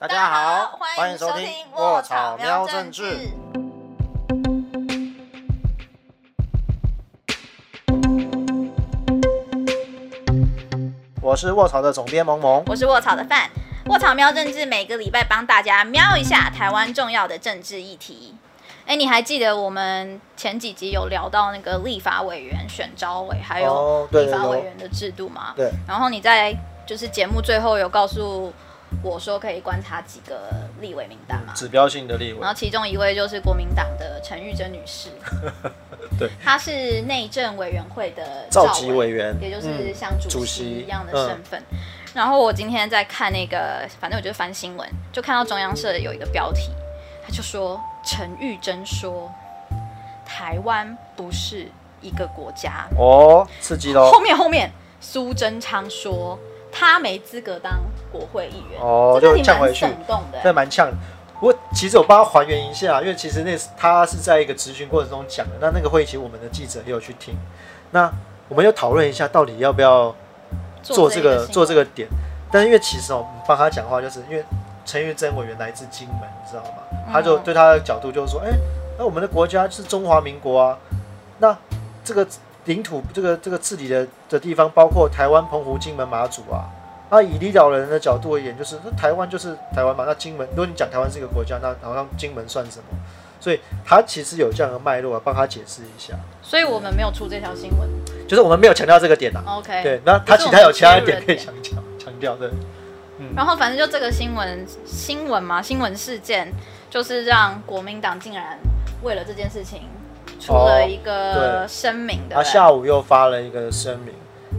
大家好，欢迎收听《卧草喵政治》。我是卧草的总编萌萌，我是卧草的范。卧草喵政治每个礼拜帮大家瞄一下台湾重要的政治议题。哎，你还记得我们前几集有聊到那个立法委员选招委，还有立法委员的制度吗？对。然后你在就是节目最后有告诉。我说可以观察几个立委名单嘛，指标性的立委，然后其中一位就是国民党的陈玉珍女士，对，她是内政委员会的召集委员，也就是像主席一样的身份。然后我今天在看那个，反正我就翻新闻，就看到中央社有一个标题，他就说陈玉珍说台湾不是一个国家哦，刺激喽。后面后面苏贞昌说。他没资格当国会议员哦，就呛回去，这蛮呛的。我其实我帮他还原一下，因为其实那他是在一个咨询过程中讲的。那那个会议其实我们的记者也有去听。那我们又讨论一下，到底要不要做这个做这个点？但是因为其实哦，帮他讲话，就是因为陈玉珍委员来自金门，你知道吗？他就对他的角度就是说，哎，那我们的国家是中华民国啊，那这个。领土这个这个治理的的地方，包括台湾、澎湖、金门、马祖啊。那以领导人的角度而言，就是那台湾就是台湾嘛。那金门，如果你讲台湾是一个国家，那好像金门算什么？所以他其实有这样的脉络啊，帮他解释一下。所以我们没有出这条新闻，就是我们没有强调这个点呐。OK。对，那他其他有其他点可以强调强调的。嗯。然后反正就这个新闻新闻嘛，新闻事件就是让国民党竟然为了这件事情。出了一个声明的，他下午又发了一个声明，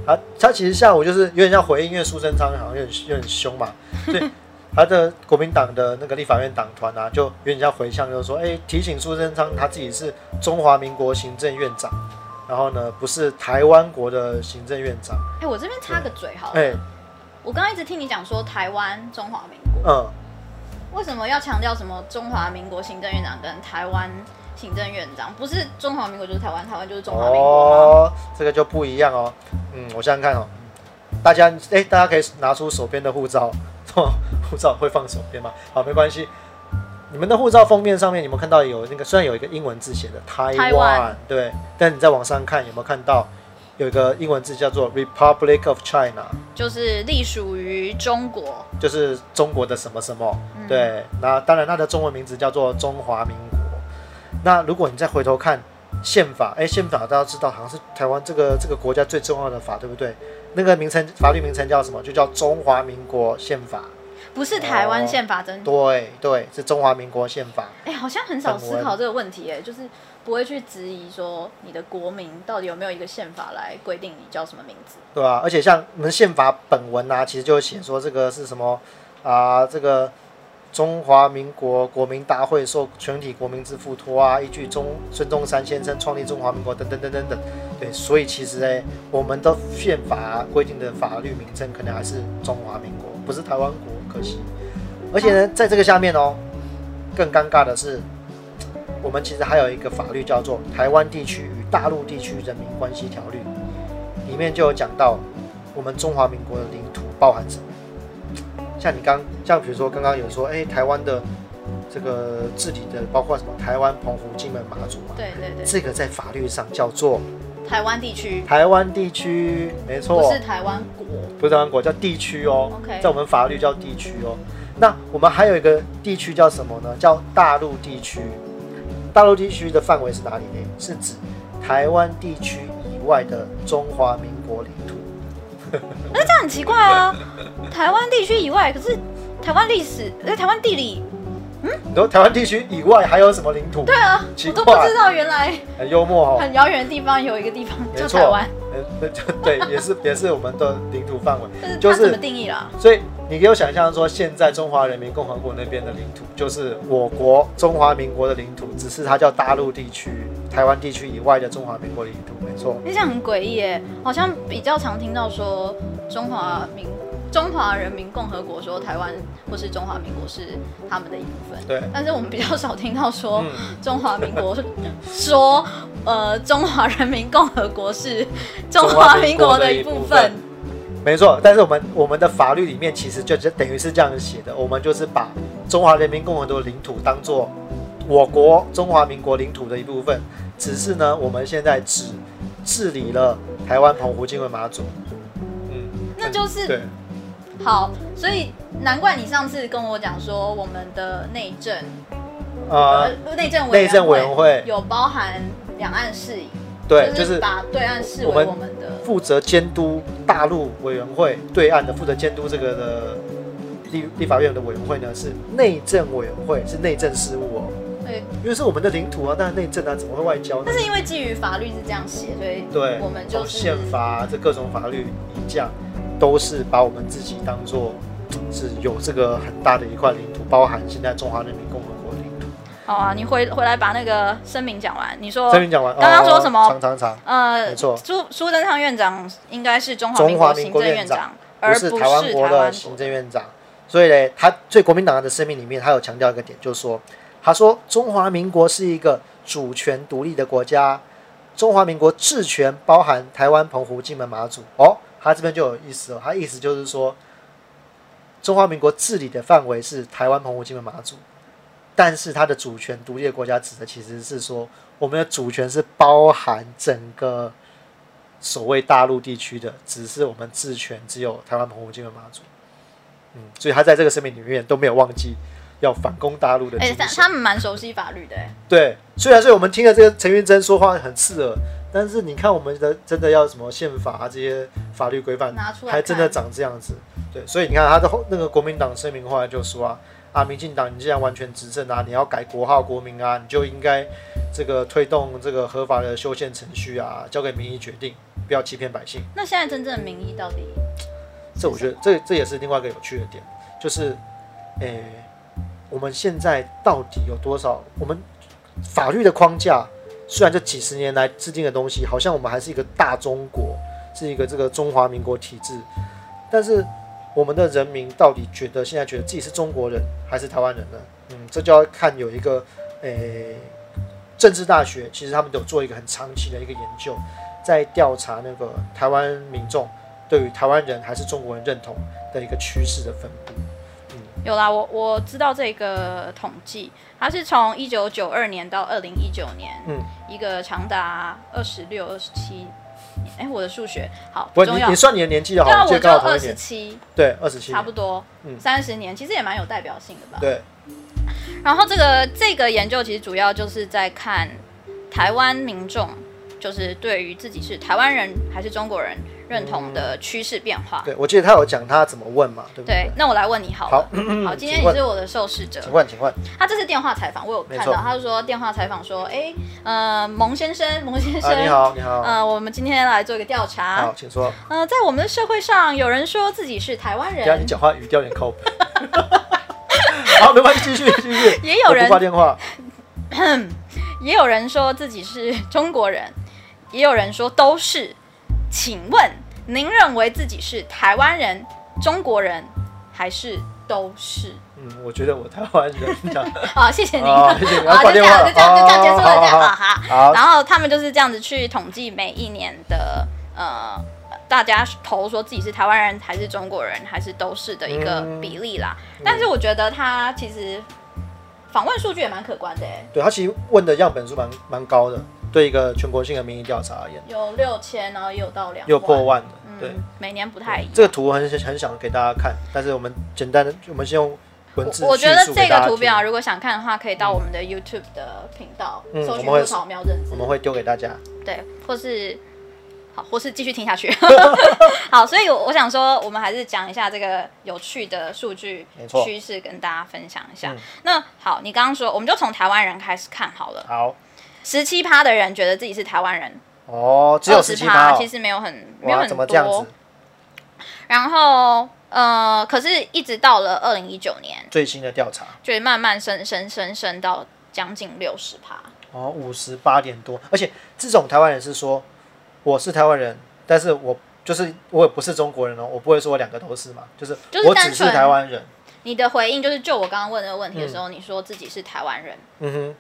他他其实下午就是有点像回应，因为苏贞昌好像有点有点凶嘛，所以他的国民党的那个立法院党团啊，就有点像回向，就是说，哎，提醒苏贞昌他自己是中华民国行政院长，然后呢，不是台湾国的行政院长。哎，我这边插个嘴好，哎，我刚刚一直听你讲说台湾中华民国，嗯，为什么要强调什么中华民国行政院长跟台湾？行政院长不是中华民国就是台湾，台湾就是中华民国哦，这个就不一样哦。嗯，我想想看哦，大家哎，大家可以拿出手边的护照，护照会放手边吗？好，没关系。你们的护照封面上面，你们看到有那个，虽然有一个英文字写的台湾，对，但你在网上看有没有看到有一个英文字叫做 Republic of China，就是隶属于中国，就是中国的什么什么？对，那当然它的中文名字叫做中华民国。那如果你再回头看宪法，哎，宪法大家知道好像是台湾这个这个国家最重要的法，对不对？那个名称法律名称叫什么？就叫中华民国宪法，不是台湾宪法，真对对，是中华民国宪法。哎，好像很少思考这个问题，哎，就是不会去质疑说你的国民到底有没有一个宪法来规定你叫什么名字，对吧？而且像我们宪法本文啊，其实就写说这个是什么啊，这个。中华民国国民大会受全体国民之付托啊，依据中孙中山先生创立中华民国等等等等等，对，所以其实呢，我们的宪法规定的法律名称可能还是中华民国，不是台湾国，可惜。而且呢，在这个下面哦，更尴尬的是，我们其实还有一个法律叫做《台湾地区与大陆地区人民关系条例》，里面就有讲到我们中华民国的领土包含什么。像你刚像比如说刚刚有说，哎，台湾的这个治理的包括什么？台湾、澎湖、金门、马祖嘛。对对对。这个在法律上叫做台湾地区。台湾地区，没错。不是台湾国。不是台湾国，叫地区哦。OK。在我们法律叫地区哦。那我们还有一个地区叫什么呢？叫大陆地区。大陆地区的范围是哪里呢？是指台湾地区以外的中华民国领土。那这样很奇怪啊！台湾地区以外，可是台湾历史，哎，台湾地理，嗯，你说台湾地区以外还有什么领土？对啊，我都不知道，原来很幽默哦，很遥远的地方有一个地方叫台湾，呃，对，也是也是我们的领土范围，就是怎么定义啦？所以你给我想象说，现在中华人民共和国那边的领土，就是我国中华民国的领土，只是它叫大陆地区。台湾地区以外的中华民国领土，没错。你想很诡异耶，好像比较常听到说中华民中华人民共和国说台湾或是中华民国是他们的一部分。对。但是我们比较少听到说中华民国说呃中华人民共和国是中华民国的一部分。没错，但是我们我们的法律里面其实就等于是这样写的，我们就是把中华人民共和国的领土当做我国中华民国领土的一部分，只是呢，我们现在只治理了台湾、澎湖、金门、马祖。嗯，那就是对。好，所以难怪你上次跟我讲说，我们的内政，呃，内政委内政委员会有包含两岸事宜。对，就是把对岸视为我们的负责监督大陆委员会，对岸的负责监督这个的立立法院的委员会呢，是内政委员会，是内政事务哦。对，因为是我们的领土啊，但是内政啊，怎么会外交呢？但是因为基于法律是这样写，所以对，我们就宪法这各种法律一样，都是把我们自己当做是有这个很大的一块领土，包含现在中华人民共和国。好啊，你回回来把那个声明讲完。你说声明讲完，刚刚说什么？长长长。呃，没错。苏苏贞昌院长应该是中华民国行政院长，而不是台湾国的行政院长。所以呢，他对国民党的声明里面，他有强调一个点，就是说，他说中华民国是一个主权独立的国家，中华民国治权包含台湾、澎湖、金门、马祖。哦，他这边就有意思哦，他意思就是说，中华民国治理的范围是台湾、澎湖、金门、马祖。但是它的主权独立的国家指的其实是说，我们的主权是包含整个所谓大陆地区的，只是我们治权只有台湾、澎湖、金门、马祖。嗯，所以他在这个声明里面都没有忘记要反攻大陆的。哎，他们蛮熟悉法律的。对，虽然说我们听了这个陈云珍说话很刺耳，但是你看我们的真的要什么宪法啊这些法律规范，还真的长这样子。对，所以你看他的后那个国民党声明后来就说啊。啊，民进党，你既然完全执政啊，你要改国号国民啊，你就应该这个推动这个合法的修宪程序啊，交给民意决定，不要欺骗百姓。那现在真正的民意到底？这我觉得这这也是另外一个有趣的点，就是，诶，我们现在到底有多少？我们法律的框架虽然这几十年来制定的东西，好像我们还是一个大中国，是一个这个中华民国体制，但是。我们的人民到底觉得现在觉得自己是中国人还是台湾人呢？嗯，这就要看有一个诶政治大学，其实他们有做一个很长期的一个研究，在调查那个台湾民众对于台湾人还是中国人认同的一个趋势的分布。嗯，有啦，我我知道这个统计，它是从一九九二年到二零一九年，嗯，一个长达二十六、二十七。哎，我的数学好不重要。你算你的年纪就好。对啊，我就二十七。对，二十七。差不多，嗯，三十年，其实也蛮有代表性的吧。对。然后这个这个研究其实主要就是在看台湾民众，就是对于自己是台湾人还是中国人。认同的趋势变化。对，我记得他有讲他怎么问嘛，对不对？对，那我来问你好了。好，好，今天你是我的受试者。请问，请问。他这是电话采访，我有看到，他是说电话采访说，哎，呃，蒙先生，蒙先生，你好，你好。呃，我们今天来做一个调查。好，请说。呃，在我们的社会上，有人说自己是台湾人。你讲话语调有点靠谱。好，没关系，继续，继续。也有人挂电话。也有人说自己是中国人，也有人说都是。请问您认为自己是台湾人、中国人，还是都是？嗯，我觉得我台湾人。好，谢谢您。好，就这样，就这样，就这样结束了，这样哈。好。然后他们就是这样子去统计每一年的呃，大家投说自己是台湾人还是中国人还是都是的一个比例啦。但是我觉得他其实访问数据也蛮可观的。对他其实问的样本数蛮蛮高的。对一个全国性的民意调查而言，有六千，然后也有到两，有破万的，对，每年不太一样。这个图很很想给大家看，但是我们简单的，我们先用文字。我觉得这个图表如果想看的话，可以到我们的 YouTube 的频道搜寻“多草喵认字”，我们会丢给大家。对，或是好，或是继续听下去。好，所以我想说，我们还是讲一下这个有趣的数据趋势，跟大家分享一下。那好，你刚刚说，我们就从台湾人开始看好了。好。十七趴的人觉得自己是台湾人哦，只有十七趴，其实没有很没有很多。然后呃，可是一直到了二零一九年最新的调查，就慢慢升升升升到将近六十趴哦，五十八点多。而且这种台湾人是说我是台湾人，但是我就是我也不是中国人哦，我不会说我两个都是嘛，就是我只是台湾人。你的回应就是就我刚刚问那个问题的时候，你说自己是台湾人，嗯哼。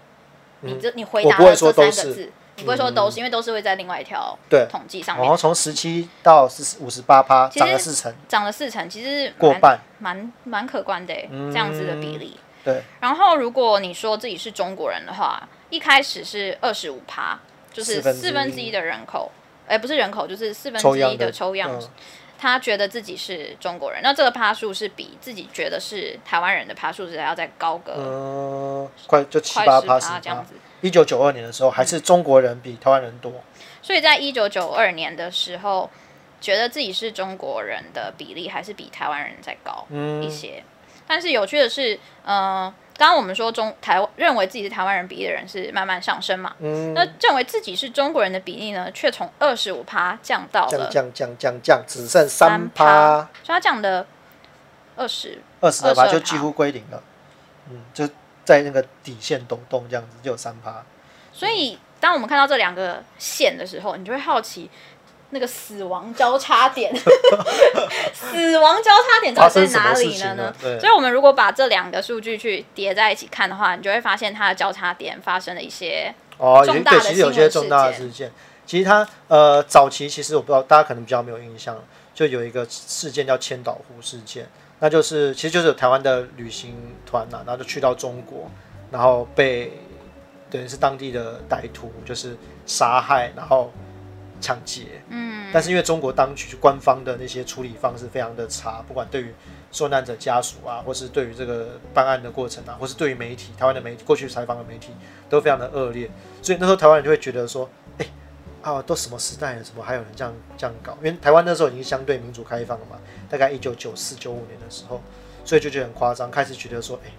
你这你回答了这三个字，你不会说都是，因为都是会在另外一条对统计上面。然后从十七到四五十八趴，涨了四成，涨了四成，其实过半，蛮蛮可观的，这样子的比例。对。然后如果你说自己是中国人的话，一开始是二十五趴，就是四分之一的人口，哎，不是人口，就是四分之一的抽样。他觉得自己是中国人，那这个趴数是比自己觉得是台湾人的趴数是要再高个，嗯，快就七八趴这样子。一九九二年的时候，还是中国人比台湾人多。所以在一九九二年的时候，觉得自己是中国人的比例还是比台湾人再高一些。但是有趣的是，嗯。刚刚我们说中台认为自己是台湾人比例的人是慢慢上升嘛？嗯，那认为自己是中国人的比例呢，却从二十五趴降到了降降降降只剩三趴，所以它降的二十二十二趴就几乎归零了。嗯，就在那个底线抖动这样子就有三趴。所以当我们看到这两个线的时候，你就会好奇。那个死亡交叉点，死亡交叉点到底在哪里了呢？所以，我们如果把这两个数据去叠在一起看的话，你就会发现它的交叉点发生了一些哦，重大的其实有些重大的事件。其实它呃，早期其实我不知道，大家可能比较没有印象，就有一个事件叫千岛湖事件，那就是其实就是台湾的旅行团呐，然后就去到中国，然后被等于是当地的歹徒就是杀害，然后。抢劫，嗯，但是因为中国当局官方的那些处理方式非常的差，不管对于受难者家属啊，或是对于这个办案的过程啊，或是对于媒体，台湾的媒体过去采访的媒体都非常的恶劣，所以那时候台湾人就会觉得说，哎，啊，都什么时代了，怎么还有人这样这样搞？因为台湾那时候已经相对民主开放了嘛，大概一九九四九五年的时候，所以就觉得很夸张，开始觉得说，哎，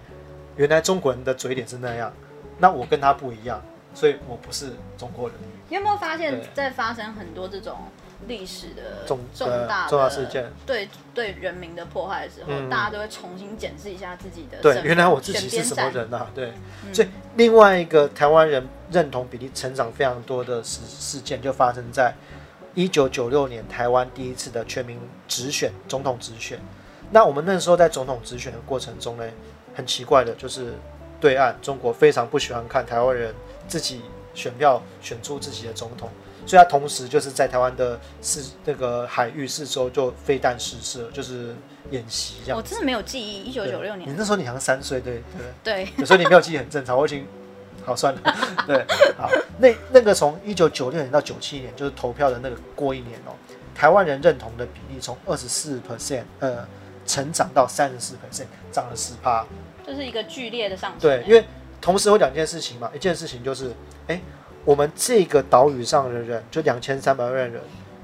原来中国人的嘴脸是那样，那我跟他不一样。所以我不是中国人。你有没有发现，在发生很多这种历史的重重大重大事件，对对人民的破坏的时候，大家都会重新检视一下自己的。对，原来我自己是什么人啊？对，所以另外一个台湾人认同比例成长非常多的事事件，就发生在一九九六年台湾第一次的全民直选总统直选。那我们那时候在总统直选的过程中呢，很奇怪的就是对岸中国非常不喜欢看台湾人。自己选票选出自己的总统，所以他同时就是在台湾的四那个海域四周就飞弹试射，就是演习这样。我真的没有记忆，一九九六年。你那时候你好像三岁，对对对，有时候你没有记忆很正常。我已经好算了，对，好，那那个从一九九六年到九七年，就是投票的那个过一年哦，台湾人认同的比例从二十四 percent 呃成长到三十四 percent，涨了十趴，就是一个剧烈的上升。对，因为。同时有两件事情嘛，一件事情就是，哎，我们这个岛屿上的人就两千三百万人，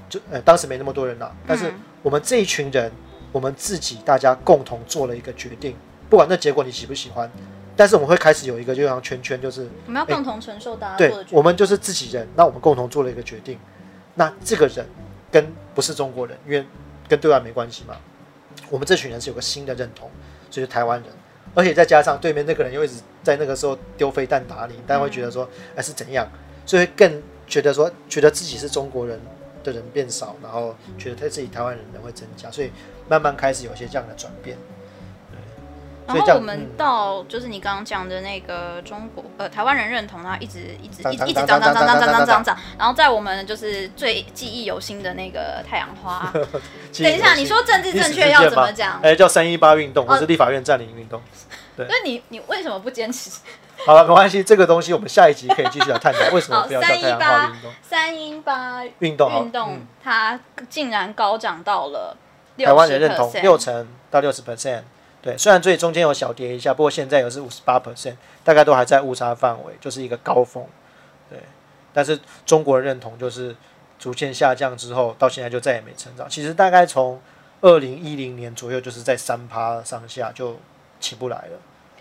就呃当时没那么多人呐，但是我们这一群人，我们自己大家共同做了一个决定，不管那结果你喜不喜欢，但是我们会开始有一个就像圈圈，就是我们要共同承受大家对，我们就是自己人，那我们共同做了一个决定，那这个人跟不是中国人，因为跟对外没关系嘛，我们这群人是有个新的认同，所以是台湾人。而且再加上对面那个人又一直在那个时候丢飞弹打你，大家会觉得说，哎是怎样？所以更觉得说，觉得自己是中国人的人变少，然后觉得他自己台湾人人会增加，所以慢慢开始有一些这样的转变。然后我们到就是你刚刚讲的那个中国呃台湾人认同它一直一直一直一直涨涨涨涨涨涨涨涨，然后在我们就是最记忆犹新的那个太阳花。等一下，你说政治正确要怎么讲？哎，叫三一八运动，或是立法院占领运动。对，那你你为什么不坚持？好了，没关系，这个东西我们下一集可以继续来探讨为什么不要叫太阳花运动。三一八运动运动，它竟然高涨到了台湾人认同六成到六十 percent。对，虽然最中间有小跌一下，不过现在又是五十八 percent，大概都还在误差范围，就是一个高峰。对，但是中国认同就是逐渐下降之后，到现在就再也没成长。其实大概从二零一零年左右，就是在三趴上下就起不来了。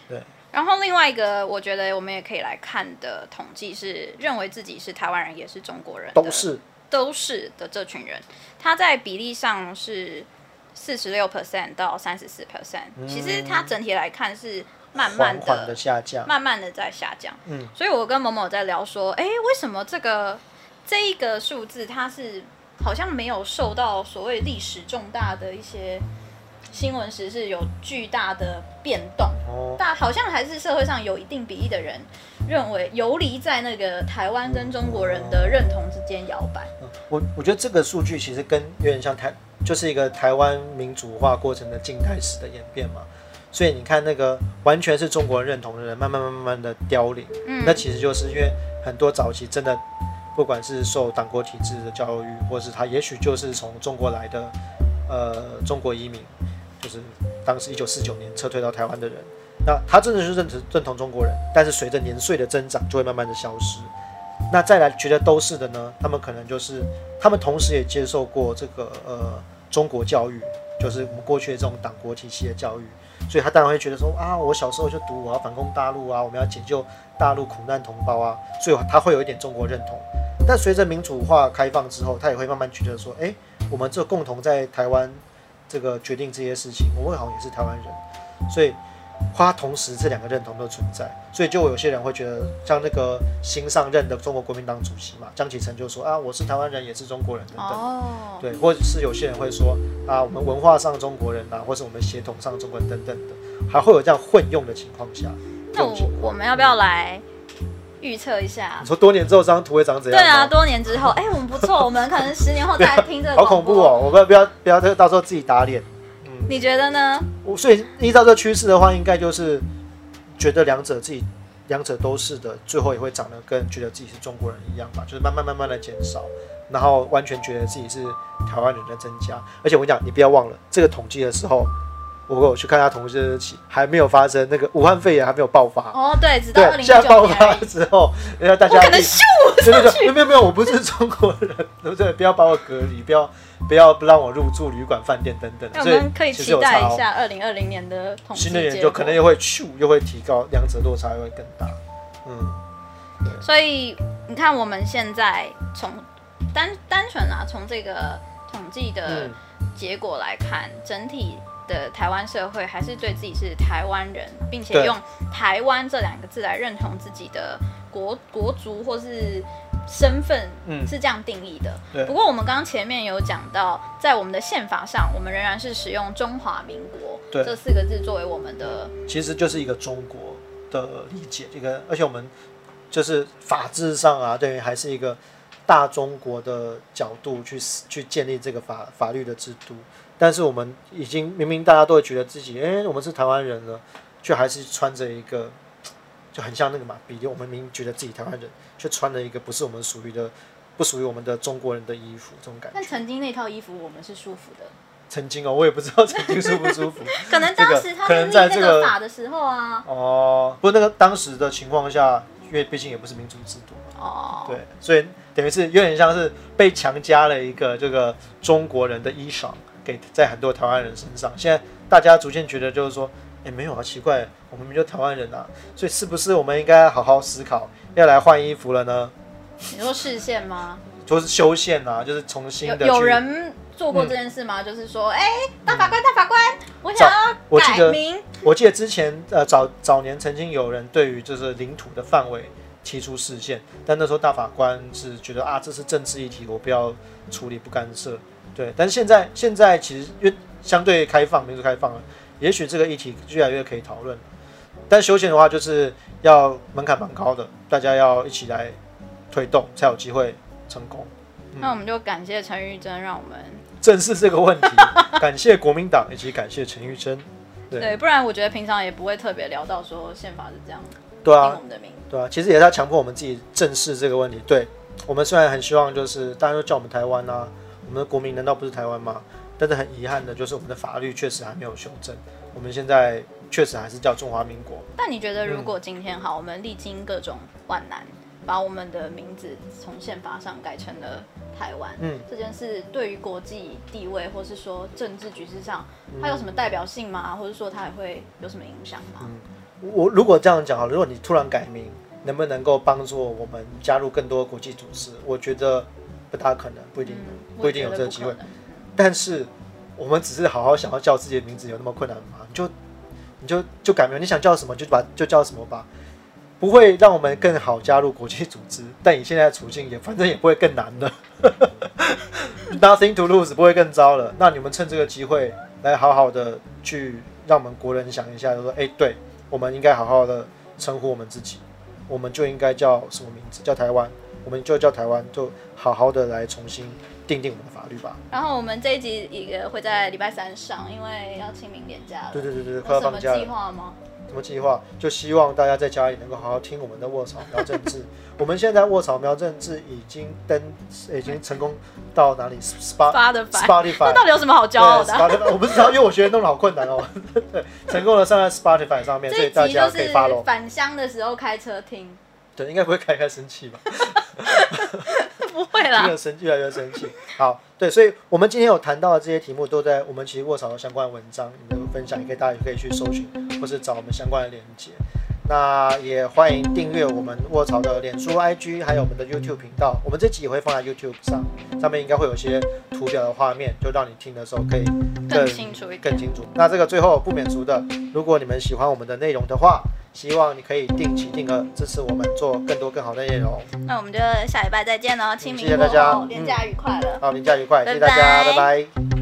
对。然后另外一个，我觉得我们也可以来看的统计是，认为自己是台湾人也是中国人，都是都是的这群人，他在比例上是。四十六 percent 到三十四 percent，其实它整体来看是慢慢的下降，慢慢的在下降。嗯，所以我跟某某在聊说，哎，为什么这个这一个数字它是好像没有受到所谓历史重大的一些新闻时是有巨大的变动？哦，大好像还是社会上有一定比例的人认为游离在那个台湾跟中国人的认同之间摇摆。我我觉得这个数据其实跟有点像台，就是一个台湾民主化过程的静态史的演变嘛。所以你看那个完全是中国人认同的人，慢慢慢慢慢的凋零。嗯，那其实就是因为很多早期真的，不管是受党国体制的教育，或是他也许就是从中国来的，呃，中国移民，就是当时一九四九年撤退到台湾的人，那他真的是认同认同中国人，但是随着年岁的增长，就会慢慢的消失。那再来觉得都是的呢，他们可能就是他们同时也接受过这个呃中国教育，就是我们过去的这种党国体系的教育。所以他当然会觉得说啊，我小时候就读我要反攻大陆啊，我们要解救大陆苦难同胞啊，所以他会有一点中国认同。但随着民主化开放之后，他也会慢慢觉得说，哎，我们这共同在台湾这个决定这些事情，我们好像也是台湾人，所以。他同时这两个认同都存在，所以就有些人会觉得，像那个新上任的中国国民党主席嘛，江启臣就说啊，我是台湾人，也是中国人等等，对，或者是有些人会说啊，我们文化上中国人啊，或是我们血统上中国人等等的，还会有这样混用的情况下。那我我们要不要来预测一下？你说多年之后这张图会长怎样？对啊，多年之后，哎，我们不错，我们可能十年后再来听这个。好恐怖哦！我们不要不要到时候自己打脸。你觉得呢？我所以依照这趋势的话，应该就是觉得两者自己两者都是的，最后也会长得跟觉得自己是中国人一样吧，就是慢慢慢慢的减少，然后完全觉得自己是台湾人的增加。而且我跟你讲，你不要忘了这个统计的时候。我我去看他同事起还没有发生那个武汉肺炎还没有爆发哦，对，直到二零现在爆发之后，人家大家可能咻出去，没有没有，我不是中国人，对不对？不要把我隔离，不要不要不让我入住旅馆、饭店等等。所以可以期待一下二零二零年的统新的研究，可能又会咻又会提高，两者落差又会更大。嗯，所以你看我们现在从单单纯啊，从这个统计的结果来看，整体。的台湾社会还是对自己是台湾人，并且用“台湾”这两个字来认同自己的国国族或是身份，嗯是这样定义的。不过我们刚刚前面有讲到，在我们的宪法上，我们仍然是使用“中华民国”这四个字作为我们的，其实就是一个中国的理解。这个，而且我们就是法制上啊，对于还是一个大中国的角度去去建立这个法法律的制度。但是我们已经明明大家都会觉得自己，哎，我们是台湾人了，却还是穿着一个就很像那个嘛，比如我们明明觉得自己台湾人，却穿了一个不是我们属于的、不属于我们的中国人的衣服，这种感觉。但曾经那套衣服我们是舒服的。曾经哦，我也不知道曾经舒不舒服。可能当时他们在那个法的时候啊。哦，不过那个当时的情况下，因为毕竟也不是民主制度。哦。对，所以等于是有点像是被强加了一个这个中国人的衣裳。给在很多台湾人身上，现在大家逐渐觉得就是说，哎，没有啊，奇怪，我们明明就台湾人啊，所以是不是我们应该好好思考，要来换衣服了呢？你说视线吗？就是修宪啊，就是重新的。有人做过这件事吗？就是说，哎，大法官，大法官，我想要改名。我记得之前呃早早年曾经有人对于就是领土的范围提出视线，但那时候大法官是觉得啊，这是政治议题，我不要处理，不干涉。对，但是现在现在其实越相对开放，民主开放了，也许这个议题越来越可以讨论。但休闲的话，就是要门槛蛮高的，大家要一起来推动，才有机会成功。那我们就感谢陈玉珍，让我们正视这个问题。感谢国民党，以及感谢陈玉珍。对，不然我觉得平常也不会特别聊到说宪法是这样。对啊，我们的名对啊，其实也是要强迫我们自己正视这个问题。对我们虽然很希望就是大家都叫我们台湾啊。我们的国民难道不是台湾吗？但是很遗憾的就是，我们的法律确实还没有修正。我们现在确实还是叫中华民国。但你觉得，如果今天好，我们历经各种万难，把我们的名字从宪法上改成了台湾，嗯，这件事对于国际地位，或是说政治局势上，它有什么代表性吗？或者说它还会有什么影响吗？我如果这样讲好，如果你突然改名，能不能够帮助我们加入更多国际组织？我觉得。不大可能，不一定，不一定有这个机会。但是，我们只是好好想要叫自己的名字，有那么困难吗？你就，你就就改名，你想叫什么就把就叫什么吧，不会让我们更好加入国际组织。但你现在的处境也反正也不会更难的，Nothing to lose 不会更糟了。那你们趁这个机会来好好的去让我们国人想一下，就说：哎，对我们应该好好的称呼我们自己。我们就应该叫什么名字？叫台湾，我们就叫台湾，就好好的来重新定定我们的法律吧。然后我们这一集一个会在礼拜三上，因为要清明年假了。对对对对，快要放假了。计划吗？什么计划？就希望大家在家里能够好好听我们的卧草苗政治。我们现在卧草苗政治已经登，已经成功到哪里？Spotify，那到底有什么好骄傲的？我不知道，因为我觉得弄得好困难哦。对，成功的上在 Spotify 上面，所以大家可以发喽。返乡的时候开车听。对，应该不会开开生气吧？不会啦，越生越来越生气。好，对，所以我们今天有谈到的这些题目，都在我们其实卧槽的相关文章里面分享，也可以大家也可以去搜寻，或是找我们相关的链接。那也欢迎订阅我们卧槽的脸书、IG，还有我们的 YouTube 频道。我们这集也会放在 YouTube 上，上面应该会有一些图表的画面，就让你听的时候可以更清楚、更清楚。那这个最后不免俗的，如果你们喜欢我们的内容的话，希望你可以定期定额支持我们做更多更好的内容。那我们就下礼拜再见喽！清明谢谢大家，年假愉快了。好，年假愉快，谢谢大家，拜拜。